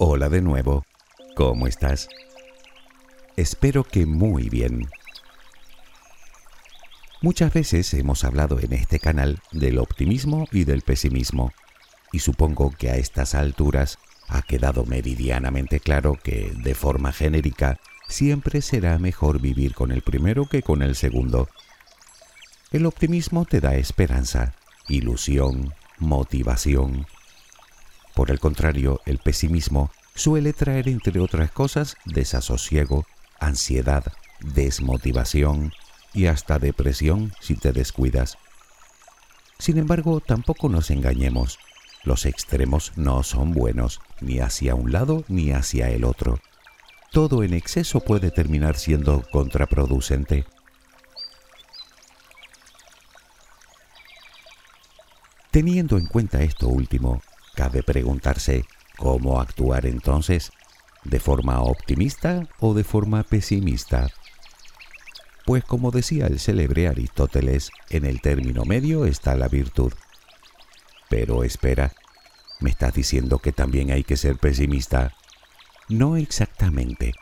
Hola de nuevo, ¿cómo estás? Espero que muy bien. Muchas veces hemos hablado en este canal del optimismo y del pesimismo, y supongo que a estas alturas ha quedado meridianamente claro que, de forma genérica, siempre será mejor vivir con el primero que con el segundo. El optimismo te da esperanza, ilusión, motivación, por el contrario, el pesimismo suele traer, entre otras cosas, desasosiego, ansiedad, desmotivación y hasta depresión si te descuidas. Sin embargo, tampoco nos engañemos. Los extremos no son buenos, ni hacia un lado ni hacia el otro. Todo en exceso puede terminar siendo contraproducente. Teniendo en cuenta esto último, Cabe preguntarse cómo actuar entonces, de forma optimista o de forma pesimista. Pues como decía el célebre Aristóteles, en el término medio está la virtud. Pero espera, ¿me estás diciendo que también hay que ser pesimista? No exactamente.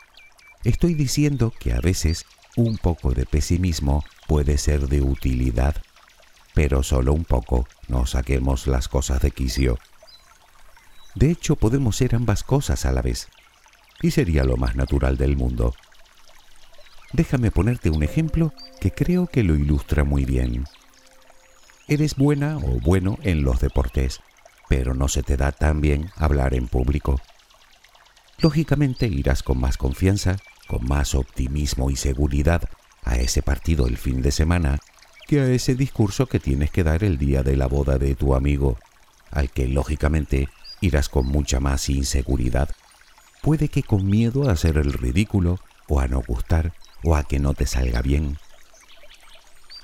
Estoy diciendo que a veces un poco de pesimismo puede ser de utilidad, pero solo un poco, no saquemos las cosas de quicio. De hecho, podemos ser ambas cosas a la vez, y sería lo más natural del mundo. Déjame ponerte un ejemplo que creo que lo ilustra muy bien. Eres buena o bueno en los deportes, pero no se te da tan bien hablar en público. Lógicamente irás con más confianza, con más optimismo y seguridad a ese partido el fin de semana que a ese discurso que tienes que dar el día de la boda de tu amigo, al que lógicamente irás con mucha más inseguridad. Puede que con miedo a hacer el ridículo, o a no gustar, o a que no te salga bien.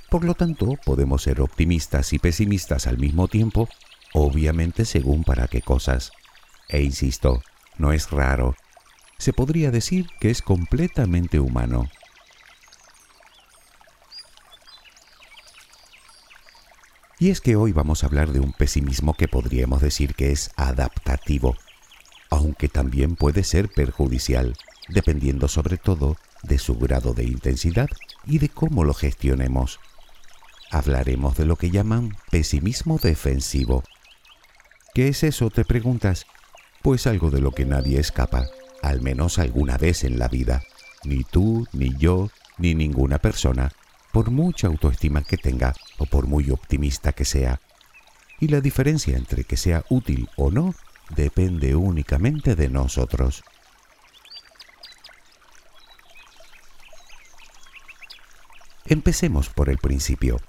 Por lo tanto, podemos ser optimistas y pesimistas al mismo tiempo, obviamente según para qué cosas. E insisto, no es raro. Se podría decir que es completamente humano. Y es que hoy vamos a hablar de un pesimismo que podríamos decir que es adaptativo, aunque también puede ser perjudicial, dependiendo sobre todo de su grado de intensidad y de cómo lo gestionemos. Hablaremos de lo que llaman pesimismo defensivo. ¿Qué es eso? te preguntas. Pues algo de lo que nadie escapa, al menos alguna vez en la vida. Ni tú, ni yo, ni ninguna persona por mucha autoestima que tenga por muy optimista que sea. Y la diferencia entre que sea útil o no depende únicamente de nosotros. Empecemos por el principio.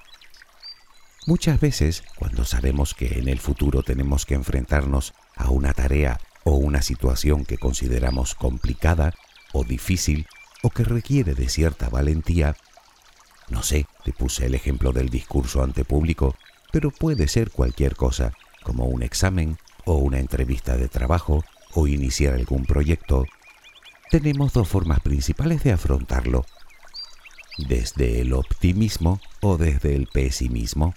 Muchas veces, cuando sabemos que en el futuro tenemos que enfrentarnos a una tarea o una situación que consideramos complicada o difícil o que requiere de cierta valentía, no sé, te puse el ejemplo del discurso ante público, pero puede ser cualquier cosa, como un examen o una entrevista de trabajo o iniciar algún proyecto. Tenemos dos formas principales de afrontarlo, desde el optimismo o desde el pesimismo.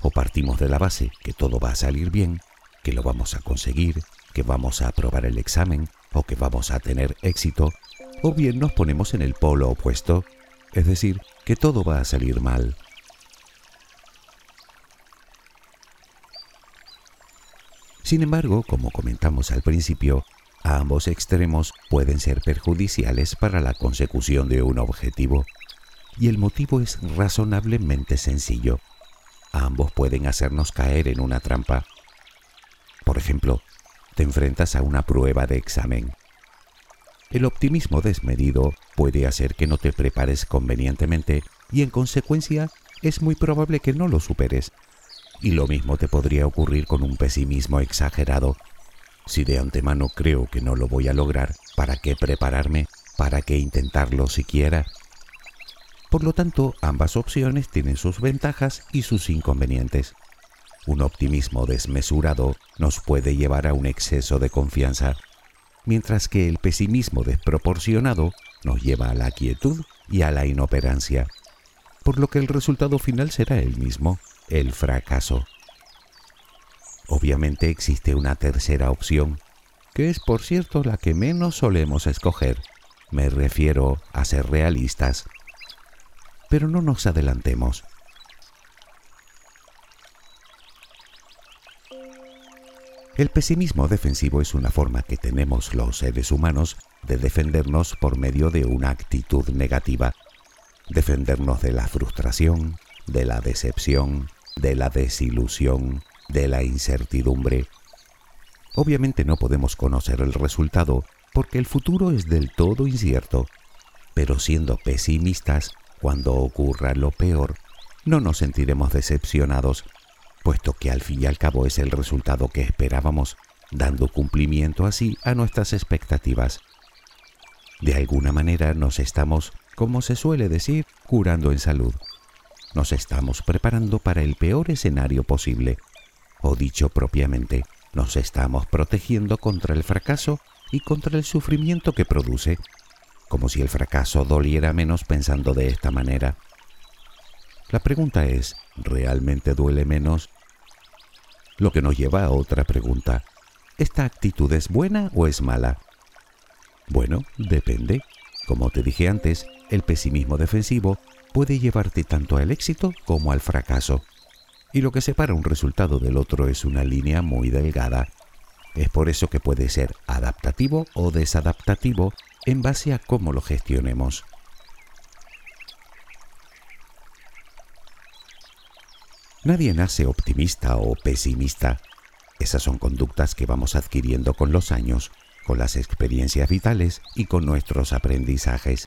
O partimos de la base que todo va a salir bien, que lo vamos a conseguir, que vamos a aprobar el examen o que vamos a tener éxito, o bien nos ponemos en el polo opuesto, es decir, que todo va a salir mal. Sin embargo, como comentamos al principio, ambos extremos pueden ser perjudiciales para la consecución de un objetivo, y el motivo es razonablemente sencillo. Ambos pueden hacernos caer en una trampa. Por ejemplo, te enfrentas a una prueba de examen. El optimismo desmedido puede hacer que no te prepares convenientemente y en consecuencia es muy probable que no lo superes. Y lo mismo te podría ocurrir con un pesimismo exagerado. Si de antemano creo que no lo voy a lograr, ¿para qué prepararme? ¿Para qué intentarlo siquiera? Por lo tanto, ambas opciones tienen sus ventajas y sus inconvenientes. Un optimismo desmesurado nos puede llevar a un exceso de confianza, mientras que el pesimismo desproporcionado nos lleva a la quietud y a la inoperancia, por lo que el resultado final será el mismo, el fracaso. Obviamente existe una tercera opción, que es por cierto la que menos solemos escoger. Me refiero a ser realistas. Pero no nos adelantemos. El pesimismo defensivo es una forma que tenemos los seres humanos de defendernos por medio de una actitud negativa. Defendernos de la frustración, de la decepción, de la desilusión, de la incertidumbre. Obviamente no podemos conocer el resultado porque el futuro es del todo incierto, pero siendo pesimistas, cuando ocurra lo peor, no nos sentiremos decepcionados, puesto que al fin y al cabo es el resultado que esperábamos, dando cumplimiento así a nuestras expectativas. De alguna manera nos estamos, como se suele decir, curando en salud. Nos estamos preparando para el peor escenario posible o dicho propiamente, nos estamos protegiendo contra el fracaso y contra el sufrimiento que produce, como si el fracaso doliera menos pensando de esta manera. La pregunta es, ¿realmente duele menos? Lo que nos lleva a otra pregunta. ¿Esta actitud es buena o es mala? Bueno, depende. Como te dije antes, el pesimismo defensivo puede llevarte tanto al éxito como al fracaso y lo que separa un resultado del otro es una línea muy delgada. Es por eso que puede ser adaptativo o desadaptativo en base a cómo lo gestionemos. Nadie nace optimista o pesimista. Esas son conductas que vamos adquiriendo con los años, con las experiencias vitales y con nuestros aprendizajes.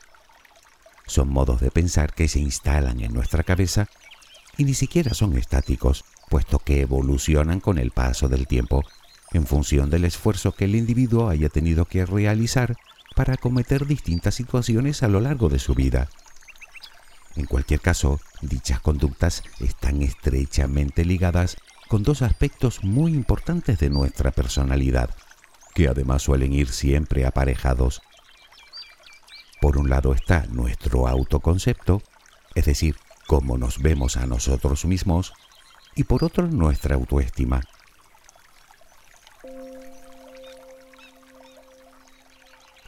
Son modos de pensar que se instalan en nuestra cabeza y ni siquiera son estáticos, puesto que evolucionan con el paso del tiempo, en función del esfuerzo que el individuo haya tenido que realizar para acometer distintas situaciones a lo largo de su vida. En cualquier caso, dichas conductas están estrechamente ligadas con dos aspectos muy importantes de nuestra personalidad, que además suelen ir siempre aparejados. Por un lado está nuestro autoconcepto, es decir, cómo nos vemos a nosotros mismos y por otro nuestra autoestima.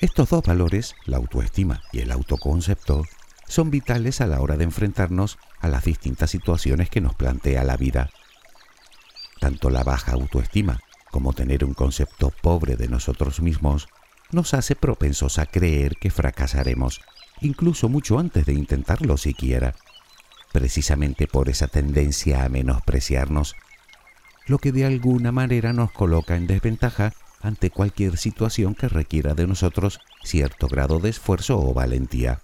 Estos dos valores, la autoestima y el autoconcepto, son vitales a la hora de enfrentarnos a las distintas situaciones que nos plantea la vida. Tanto la baja autoestima como tener un concepto pobre de nosotros mismos nos hace propensos a creer que fracasaremos, incluso mucho antes de intentarlo siquiera precisamente por esa tendencia a menospreciarnos, lo que de alguna manera nos coloca en desventaja ante cualquier situación que requiera de nosotros cierto grado de esfuerzo o valentía.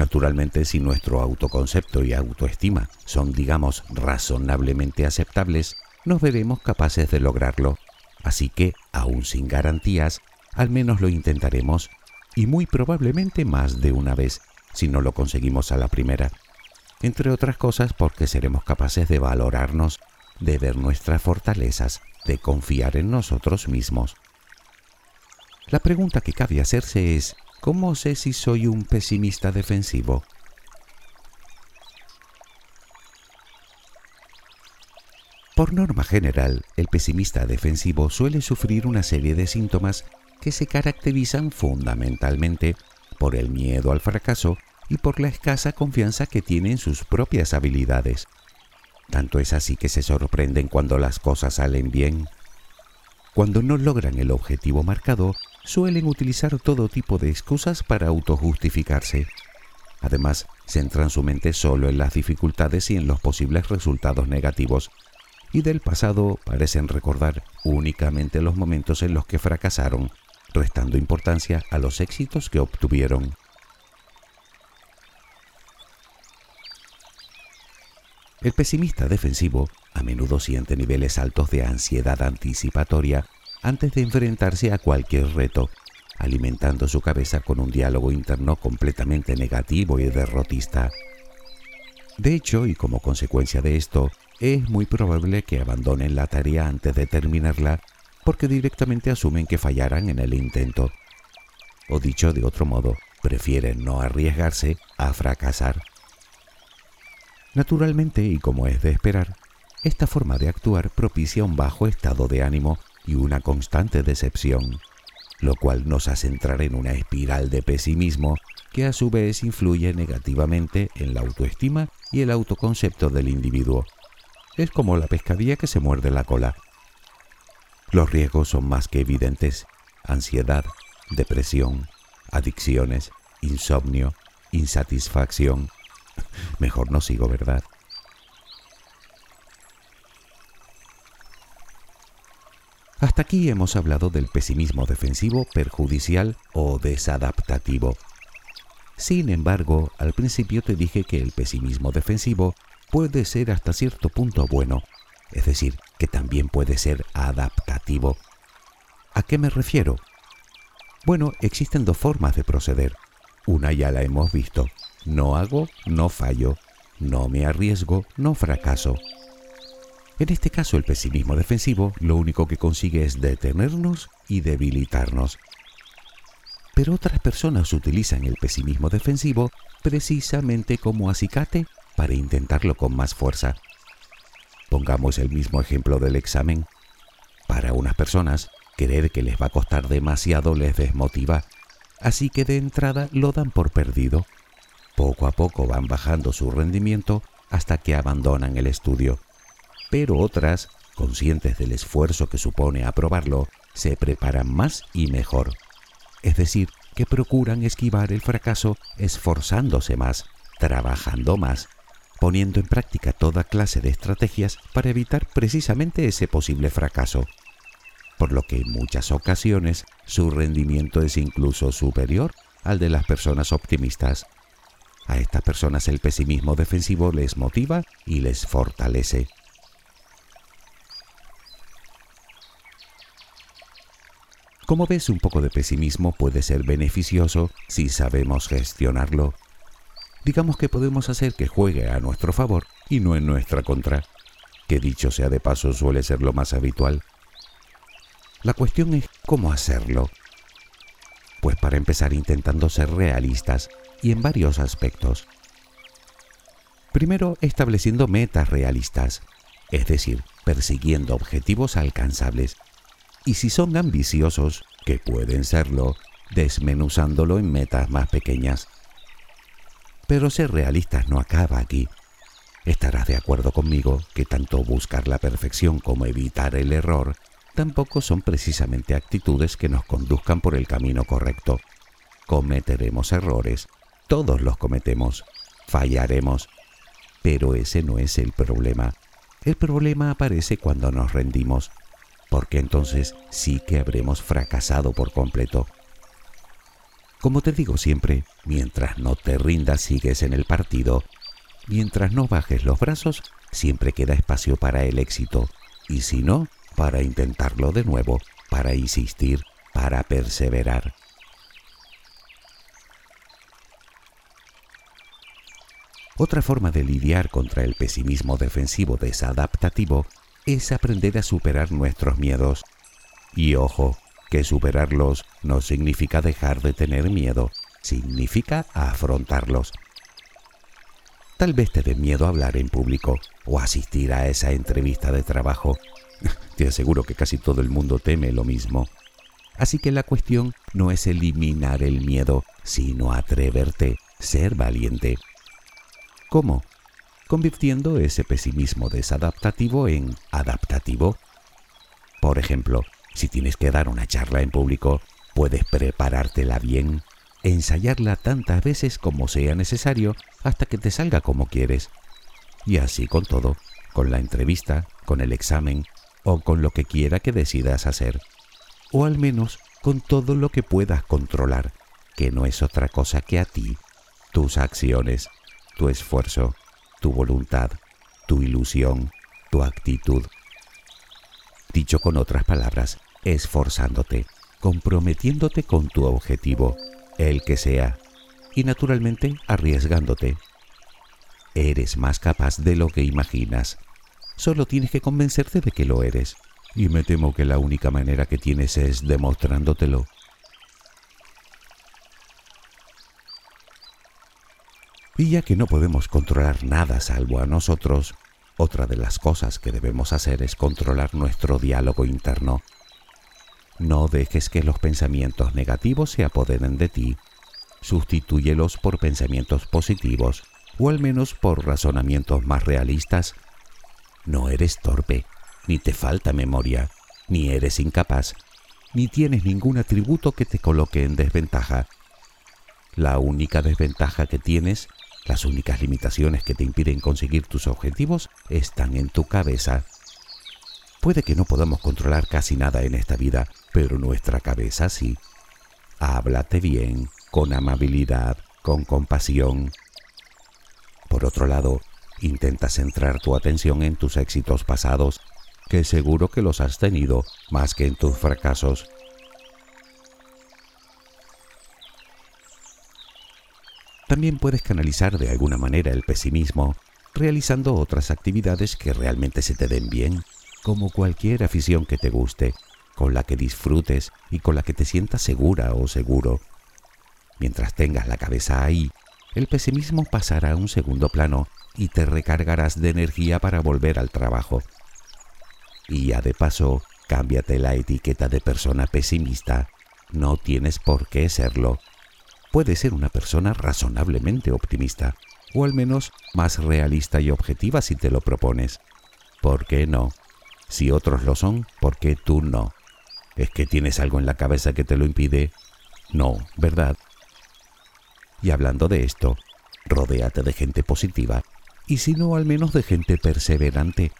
Naturalmente, si nuestro autoconcepto y autoestima son, digamos, razonablemente aceptables, nos veremos capaces de lograrlo. Así que, aún sin garantías, al menos lo intentaremos y muy probablemente más de una vez si no lo conseguimos a la primera, entre otras cosas porque seremos capaces de valorarnos, de ver nuestras fortalezas, de confiar en nosotros mismos. La pregunta que cabe hacerse es, ¿cómo sé si soy un pesimista defensivo? Por norma general, el pesimista defensivo suele sufrir una serie de síntomas que se caracterizan fundamentalmente por el miedo al fracaso y por la escasa confianza que tiene en sus propias habilidades. Tanto es así que se sorprenden cuando las cosas salen bien. Cuando no logran el objetivo marcado, suelen utilizar todo tipo de excusas para autojustificarse. Además, centran su mente solo en las dificultades y en los posibles resultados negativos, y del pasado parecen recordar únicamente los momentos en los que fracasaron restando importancia a los éxitos que obtuvieron. El pesimista defensivo a menudo siente niveles altos de ansiedad anticipatoria antes de enfrentarse a cualquier reto, alimentando su cabeza con un diálogo interno completamente negativo y derrotista. De hecho, y como consecuencia de esto, es muy probable que abandonen la tarea antes de terminarla porque directamente asumen que fallarán en el intento. O dicho de otro modo, prefieren no arriesgarse a fracasar. Naturalmente, y como es de esperar, esta forma de actuar propicia un bajo estado de ánimo y una constante decepción, lo cual nos hace entrar en una espiral de pesimismo que a su vez influye negativamente en la autoestima y el autoconcepto del individuo. Es como la pescadilla que se muerde la cola. Los riesgos son más que evidentes. Ansiedad, depresión, adicciones, insomnio, insatisfacción. Mejor no sigo, ¿verdad? Hasta aquí hemos hablado del pesimismo defensivo, perjudicial o desadaptativo. Sin embargo, al principio te dije que el pesimismo defensivo puede ser hasta cierto punto bueno, es decir, que también puede ser adaptativo. ¿A qué me refiero? Bueno, existen dos formas de proceder. Una ya la hemos visto. No hago, no fallo. No me arriesgo, no fracaso. En este caso, el pesimismo defensivo lo único que consigue es detenernos y debilitarnos. Pero otras personas utilizan el pesimismo defensivo precisamente como acicate para intentarlo con más fuerza. Pongamos el mismo ejemplo del examen. Para unas personas, Querer que les va a costar demasiado les desmotiva, así que de entrada lo dan por perdido. Poco a poco van bajando su rendimiento hasta que abandonan el estudio. Pero otras, conscientes del esfuerzo que supone aprobarlo, se preparan más y mejor. Es decir, que procuran esquivar el fracaso esforzándose más, trabajando más, poniendo en práctica toda clase de estrategias para evitar precisamente ese posible fracaso por lo que en muchas ocasiones su rendimiento es incluso superior al de las personas optimistas. A estas personas el pesimismo defensivo les motiva y les fortalece. Como ves, un poco de pesimismo puede ser beneficioso si sabemos gestionarlo. Digamos que podemos hacer que juegue a nuestro favor y no en nuestra contra, que dicho sea de paso suele ser lo más habitual. La cuestión es cómo hacerlo. Pues para empezar intentando ser realistas y en varios aspectos. Primero, estableciendo metas realistas, es decir, persiguiendo objetivos alcanzables. Y si son ambiciosos, que pueden serlo, desmenuzándolo en metas más pequeñas. Pero ser realistas no acaba aquí. Estarás de acuerdo conmigo que tanto buscar la perfección como evitar el error tampoco son precisamente actitudes que nos conduzcan por el camino correcto. Cometeremos errores, todos los cometemos, fallaremos, pero ese no es el problema. El problema aparece cuando nos rendimos, porque entonces sí que habremos fracasado por completo. Como te digo siempre, mientras no te rindas sigues en el partido. Mientras no bajes los brazos, siempre queda espacio para el éxito. Y si no, para intentarlo de nuevo, para insistir, para perseverar. Otra forma de lidiar contra el pesimismo defensivo desadaptativo es aprender a superar nuestros miedos. Y ojo, que superarlos no significa dejar de tener miedo, significa afrontarlos. Tal vez te dé miedo hablar en público o asistir a esa entrevista de trabajo te aseguro que casi todo el mundo teme lo mismo. Así que la cuestión no es eliminar el miedo, sino atreverte, ser valiente. ¿Cómo? Convirtiendo ese pesimismo desadaptativo en adaptativo. Por ejemplo, si tienes que dar una charla en público, puedes preparártela bien, ensayarla tantas veces como sea necesario hasta que te salga como quieres. Y así con todo, con la entrevista, con el examen, o con lo que quiera que decidas hacer, o al menos con todo lo que puedas controlar, que no es otra cosa que a ti, tus acciones, tu esfuerzo, tu voluntad, tu ilusión, tu actitud. Dicho con otras palabras, esforzándote, comprometiéndote con tu objetivo, el que sea, y naturalmente arriesgándote. Eres más capaz de lo que imaginas. Solo tienes que convencerte de que lo eres. Y me temo que la única manera que tienes es demostrándotelo. Ya que no podemos controlar nada salvo a nosotros, otra de las cosas que debemos hacer es controlar nuestro diálogo interno. No dejes que los pensamientos negativos se apoderen de ti. Sustitúyelos por pensamientos positivos o al menos por razonamientos más realistas. No eres torpe, ni te falta memoria, ni eres incapaz, ni tienes ningún atributo que te coloque en desventaja. La única desventaja que tienes, las únicas limitaciones que te impiden conseguir tus objetivos están en tu cabeza. Puede que no podamos controlar casi nada en esta vida, pero nuestra cabeza sí. Háblate bien, con amabilidad, con compasión. Por otro lado, intenta centrar tu atención en tus éxitos pasados que seguro que los has tenido más que en tus fracasos. También puedes canalizar de alguna manera el pesimismo realizando otras actividades que realmente se te den bien, como cualquier afición que te guste, con la que disfrutes y con la que te sientas segura o seguro. Mientras tengas la cabeza ahí, el pesimismo pasará a un segundo plano y te recargarás de energía para volver al trabajo. Y ya de paso, cámbiate la etiqueta de persona pesimista. No tienes por qué serlo. Puedes ser una persona razonablemente optimista, o al menos más realista y objetiva si te lo propones. ¿Por qué no? Si otros lo son, ¿por qué tú no? ¿Es que tienes algo en la cabeza que te lo impide? No, ¿verdad? Y hablando de esto, rodéate de gente positiva, y si no, al menos de gente perseverante,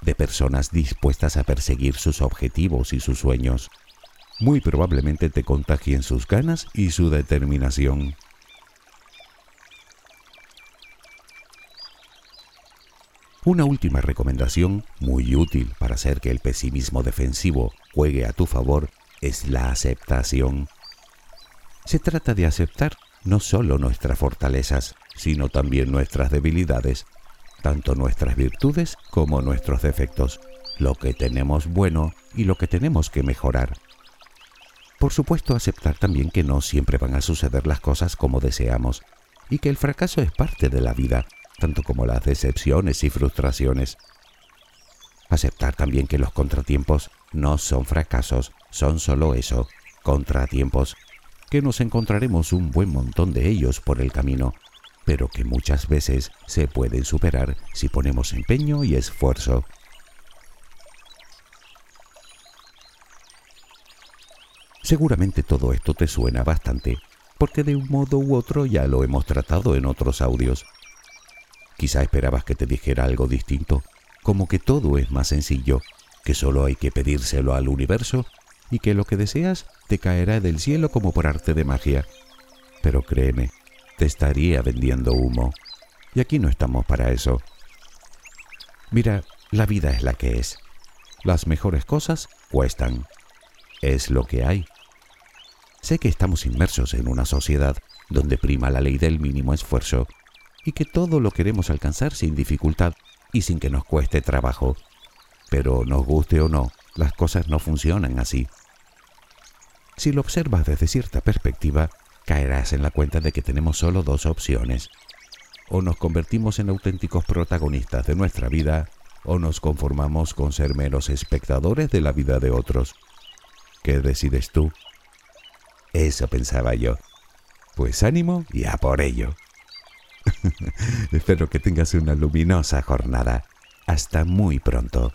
de personas dispuestas a perseguir sus objetivos y sus sueños. Muy probablemente te contagien sus ganas y su determinación. Una última recomendación muy útil para hacer que el pesimismo defensivo juegue a tu favor es la aceptación. Se trata de aceptar no solo nuestras fortalezas, sino también nuestras debilidades tanto nuestras virtudes como nuestros defectos, lo que tenemos bueno y lo que tenemos que mejorar. Por supuesto, aceptar también que no siempre van a suceder las cosas como deseamos y que el fracaso es parte de la vida, tanto como las decepciones y frustraciones. Aceptar también que los contratiempos no son fracasos, son solo eso, contratiempos, que nos encontraremos un buen montón de ellos por el camino pero que muchas veces se pueden superar si ponemos empeño y esfuerzo. Seguramente todo esto te suena bastante, porque de un modo u otro ya lo hemos tratado en otros audios. Quizá esperabas que te dijera algo distinto, como que todo es más sencillo, que solo hay que pedírselo al universo y que lo que deseas te caerá del cielo como por arte de magia. Pero créeme, te estaría vendiendo humo. Y aquí no estamos para eso. Mira, la vida es la que es. Las mejores cosas cuestan. Es lo que hay. Sé que estamos inmersos en una sociedad donde prima la ley del mínimo esfuerzo y que todo lo queremos alcanzar sin dificultad y sin que nos cueste trabajo. Pero nos guste o no, las cosas no funcionan así. Si lo observas desde cierta perspectiva, caerás en la cuenta de que tenemos solo dos opciones. O nos convertimos en auténticos protagonistas de nuestra vida, o nos conformamos con ser meros espectadores de la vida de otros. ¿Qué decides tú? Eso pensaba yo. Pues ánimo y a por ello. Espero que tengas una luminosa jornada. Hasta muy pronto.